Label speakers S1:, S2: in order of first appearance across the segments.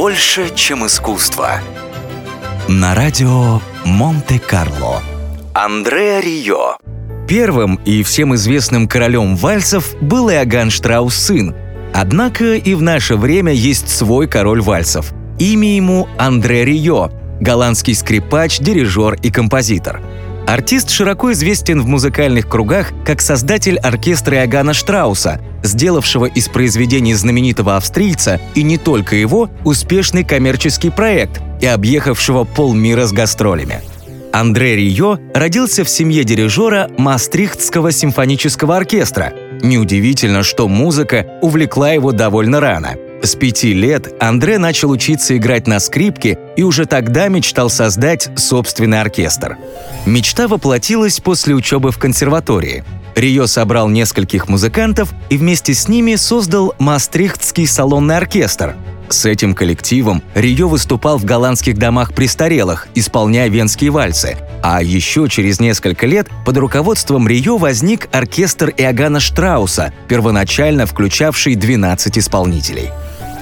S1: Больше, чем искусство.
S2: На радио Монте-Карло.
S1: Андреа Рио.
S2: Первым и всем известным королем вальсов был Иоганн Штраус сын. Однако и в наше время есть свой король вальсов. Имя ему Андре Рио, голландский скрипач, дирижер и композитор. Артист широко известен в музыкальных кругах как создатель оркестра Иоганна Штрауса, сделавшего из произведений знаменитого австрийца и не только его успешный коммерческий проект и объехавшего полмира с гастролями. Андре Рио родился в семье дирижера Мастрихтского симфонического оркестра. Неудивительно, что музыка увлекла его довольно рано. С пяти лет Андре начал учиться играть на скрипке и уже тогда мечтал создать собственный оркестр. Мечта воплотилась после учебы в консерватории. Рио собрал нескольких музыкантов и вместе с ними создал Мастрихтский салонный оркестр. С этим коллективом Рио выступал в голландских домах престарелых, исполняя венские вальсы. А еще через несколько лет под руководством Рио возник оркестр Иоганна Штрауса, первоначально включавший 12 исполнителей.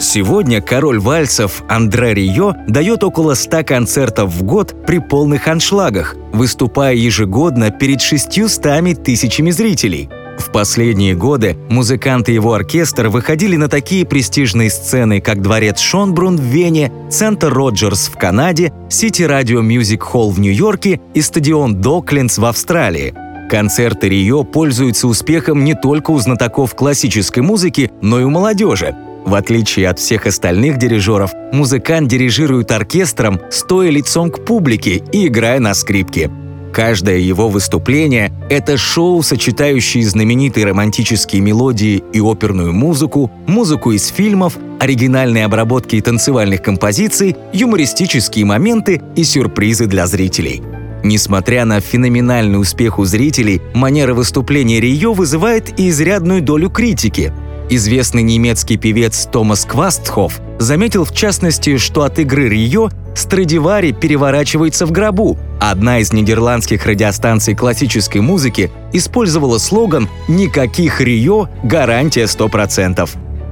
S2: Сегодня король вальсов Андре Рио дает около 100 концертов в год при полных аншлагах, выступая ежегодно перед 600 тысячами зрителей. В последние годы музыканты его оркестр выходили на такие престижные сцены, как Дворец Шонбрун в Вене, Центр Роджерс в Канаде, Сити Радио Мюзик Холл в Нью-Йорке и стадион Доклендс в Австралии. Концерты Рио пользуются успехом не только у знатоков классической музыки, но и у молодежи. В отличие от всех остальных дирижеров, музыкант дирижирует оркестром, стоя лицом к публике и играя на скрипке. Каждое его выступление – это шоу, сочетающее знаменитые романтические мелодии и оперную музыку, музыку из фильмов, оригинальные обработки и танцевальных композиций, юмористические моменты и сюрпризы для зрителей. Несмотря на феноменальный успех у зрителей, манера выступления Рио вызывает и изрядную долю критики – Известный немецкий певец Томас Квастхоф заметил в частности, что от игры Рио Страдивари переворачивается в гробу. Одна из нидерландских радиостанций классической музыки использовала слоган «Никаких Рио, гарантия 100%».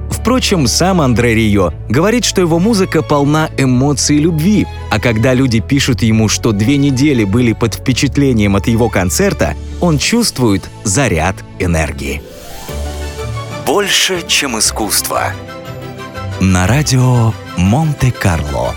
S2: Впрочем, сам Андре Рио говорит, что его музыка полна эмоций и любви, а когда люди пишут ему, что две недели были под впечатлением от его концерта, он чувствует заряд энергии.
S1: Больше, чем искусство.
S2: На радио Монте-Карло.